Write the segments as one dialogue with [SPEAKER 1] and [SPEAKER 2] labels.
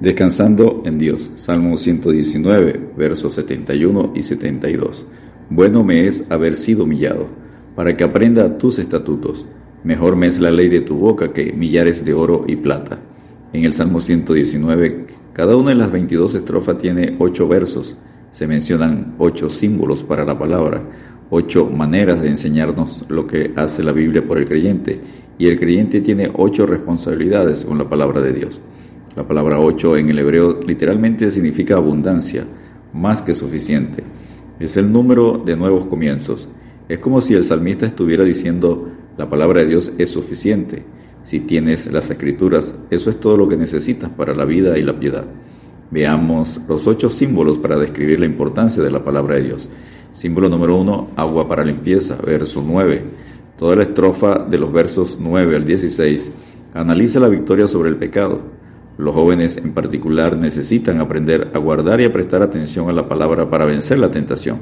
[SPEAKER 1] Descansando en Dios. Salmo 119, versos 71 y 72. Bueno me es haber sido humillado, para que aprenda tus estatutos. Mejor me es la ley de tu boca que millares de oro y plata. En el Salmo 119, cada una de las 22 estrofas tiene ocho versos. Se mencionan ocho símbolos para la palabra, ocho maneras de enseñarnos lo que hace la Biblia por el creyente. Y el creyente tiene ocho responsabilidades con la palabra de Dios. La palabra ocho en el hebreo literalmente significa abundancia, más que suficiente. Es el número de nuevos comienzos. Es como si el salmista estuviera diciendo, la palabra de Dios es suficiente. Si tienes las escrituras, eso es todo lo que necesitas para la vida y la piedad. Veamos los ocho símbolos para describir la importancia de la palabra de Dios. Símbolo número uno, agua para limpieza, verso 9. Toda la estrofa de los versos 9 al 16 analiza la victoria sobre el pecado. Los jóvenes en particular necesitan aprender a guardar y a prestar atención a la palabra para vencer la tentación.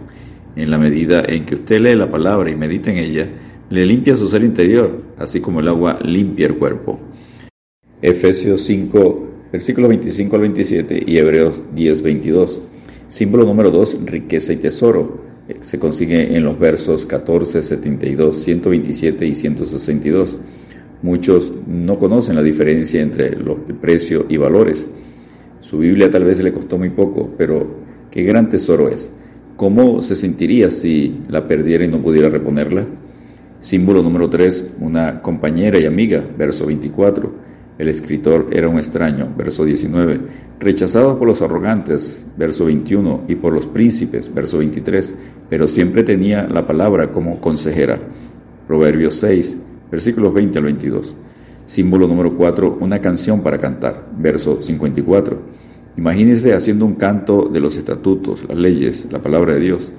[SPEAKER 1] En la medida en que usted lee la palabra y medita en ella, le limpia su ser interior, así como el agua limpia el cuerpo. Efesios 5, versículos 25 al 27 y Hebreos 10, 22. Símbolo número 2, riqueza y tesoro. Se consigue en los versos 14, 72, 127 y 162. Muchos no conocen la diferencia entre el precio y valores. Su Biblia tal vez le costó muy poco, pero qué gran tesoro es. ¿Cómo se sentiría si la perdiera y no pudiera reponerla? Símbolo número 3, una compañera y amiga, verso 24. El escritor era un extraño, verso 19. Rechazado por los arrogantes, verso 21, y por los príncipes, verso 23, pero siempre tenía la palabra como consejera. Proverbios 6, versículos 20 al 22. Símbolo número 4, una canción para cantar, verso 54. Imagínese haciendo un canto de los estatutos, las leyes, la palabra de Dios.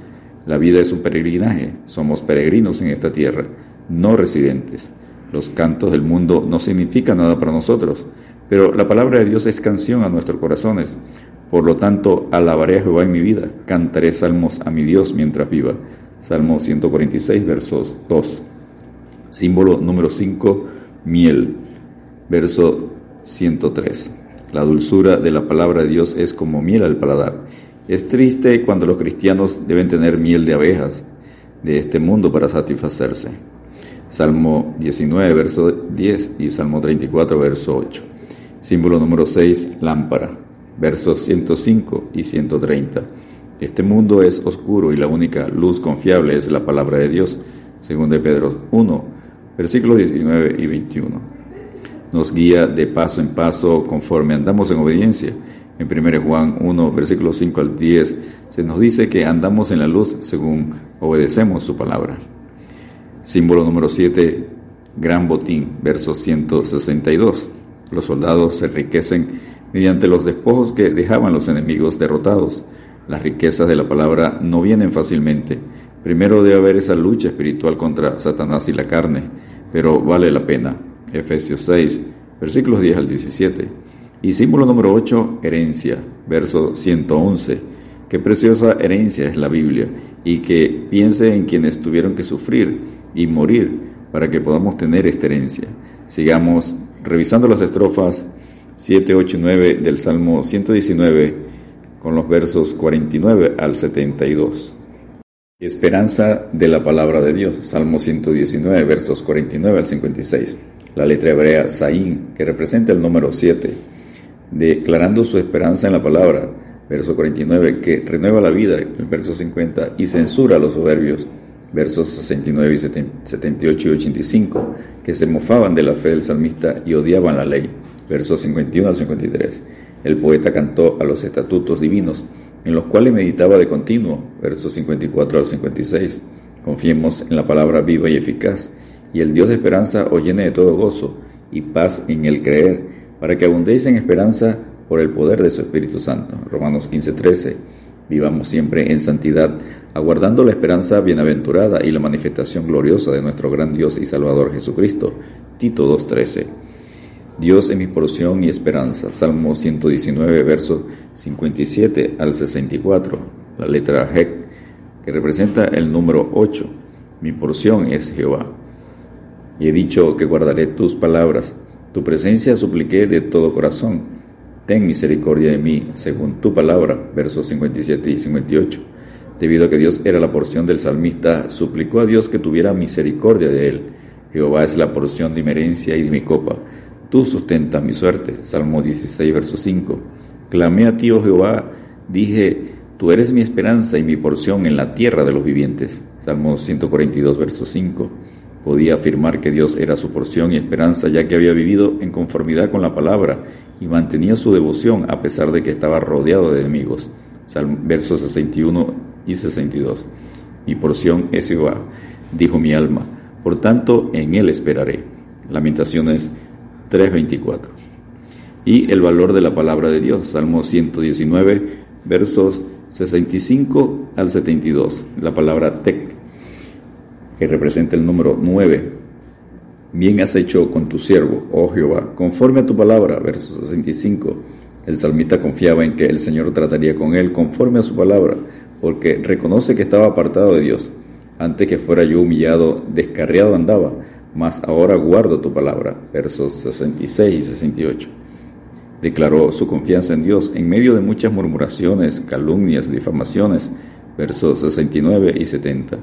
[SPEAKER 1] La vida es un peregrinaje, somos peregrinos en esta tierra, no residentes. Los cantos del mundo no significan nada para nosotros, pero la palabra de Dios es canción a nuestros corazones. Por lo tanto, alabaré a Jehová en mi vida, cantaré salmos a mi Dios mientras viva. Salmo 146, versos 2. Símbolo número 5, miel. Verso 103. La dulzura de la palabra de Dios es como miel al paladar. Es triste cuando los cristianos deben tener miel de abejas de este mundo para satisfacerse. Salmo 19, verso 10 y Salmo 34, verso 8. Símbolo número 6, lámpara. Versos 105 y 130. Este mundo es oscuro y la única luz confiable es la palabra de Dios. Según de Pedro 1, versículos 19 y 21. Nos guía de paso en paso conforme andamos en obediencia. En 1 Juan 1, versículos 5 al 10, se nos dice que andamos en la luz según obedecemos su palabra. Símbolo número 7, gran botín, verso 162. Los soldados se enriquecen mediante los despojos que dejaban los enemigos derrotados. Las riquezas de la palabra no vienen fácilmente, Primero debe haber esa lucha espiritual contra Satanás y la carne, pero vale la pena. Efesios 6, versículos 10 al 17. Y símbolo número 8, herencia, verso 111. Qué preciosa herencia es la Biblia y que piense en quienes tuvieron que sufrir y morir para que podamos tener esta herencia. Sigamos revisando las estrofas 7, 8 y 9 del Salmo 119 con los versos 49 al 72. Esperanza de la palabra de Dios. Salmo 119, versos 49 al 56. La letra hebrea Saín, que representa el número 7, declarando su esperanza en la palabra. Verso 49, que renueva la vida. El verso 50, y censura a los soberbios. Versos 69 y 78 y 85, que se mofaban de la fe del salmista y odiaban la ley. Versos 51 al 53. El poeta cantó a los estatutos divinos en los cuales meditaba de continuo, versos 54 al 56. Confiemos en la palabra viva y eficaz, y el Dios de esperanza os llene de todo gozo y paz en el creer, para que abundéis en esperanza por el poder de su Espíritu Santo. Romanos 15, 13. Vivamos siempre en santidad, aguardando la esperanza bienaventurada y la manifestación gloriosa de nuestro gran Dios y Salvador Jesucristo. Tito 2.13. Dios es mi porción y esperanza. Salmo 119, versos 57 al 64. La letra Hek, que representa el número 8. Mi porción es Jehová. Y he dicho que guardaré tus palabras. Tu presencia supliqué de todo corazón. ten misericordia de mí, según tu palabra, versos 57 y 58. Debido a que Dios era la porción del salmista, suplicó a Dios que tuviera misericordia de él. Jehová es la porción de mi herencia y de mi copa. Tú sustentas mi suerte. Salmo 16, verso 5. Clamé a ti, oh Jehová, dije, tú eres mi esperanza y mi porción en la tierra de los vivientes. Salmo 142, verso 5 podía afirmar que Dios era su porción y esperanza ya que había vivido en conformidad con la palabra y mantenía su devoción a pesar de que estaba rodeado de enemigos. versos 61 y 62. Mi porción es Jehová, dijo mi alma, por tanto en él esperaré. Lamentaciones 3:24. Y el valor de la palabra de Dios, Salmo 119, versos 65 al 72. La palabra tek que representa el número 9. Bien has hecho con tu siervo, oh Jehová, conforme a tu palabra, verso 65. El salmista confiaba en que el Señor trataría con él conforme a su palabra, porque reconoce que estaba apartado de Dios. Antes que fuera yo humillado, descarriado andaba, mas ahora guardo tu palabra, versos 66 y 68. Declaró su confianza en Dios en medio de muchas murmuraciones, calumnias, difamaciones, versos 69 y 70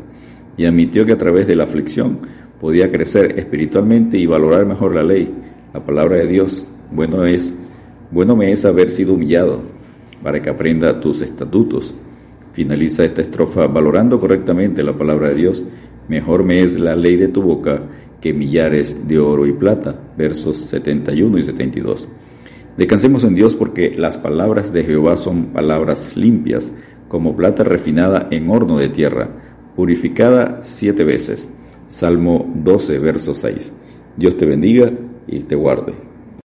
[SPEAKER 1] y admitió que a través de la aflicción podía crecer espiritualmente y valorar mejor la ley, la palabra de Dios. Bueno es, bueno me es haber sido humillado para que aprenda tus estatutos. Finaliza esta estrofa valorando correctamente la palabra de Dios. Mejor me es la ley de tu boca que millares de oro y plata. Versos 71 y 72. Descansemos en Dios porque las palabras de Jehová son palabras limpias, como plata refinada en horno de tierra purificada siete veces. Salmo 12, verso 6. Dios te bendiga y te guarde.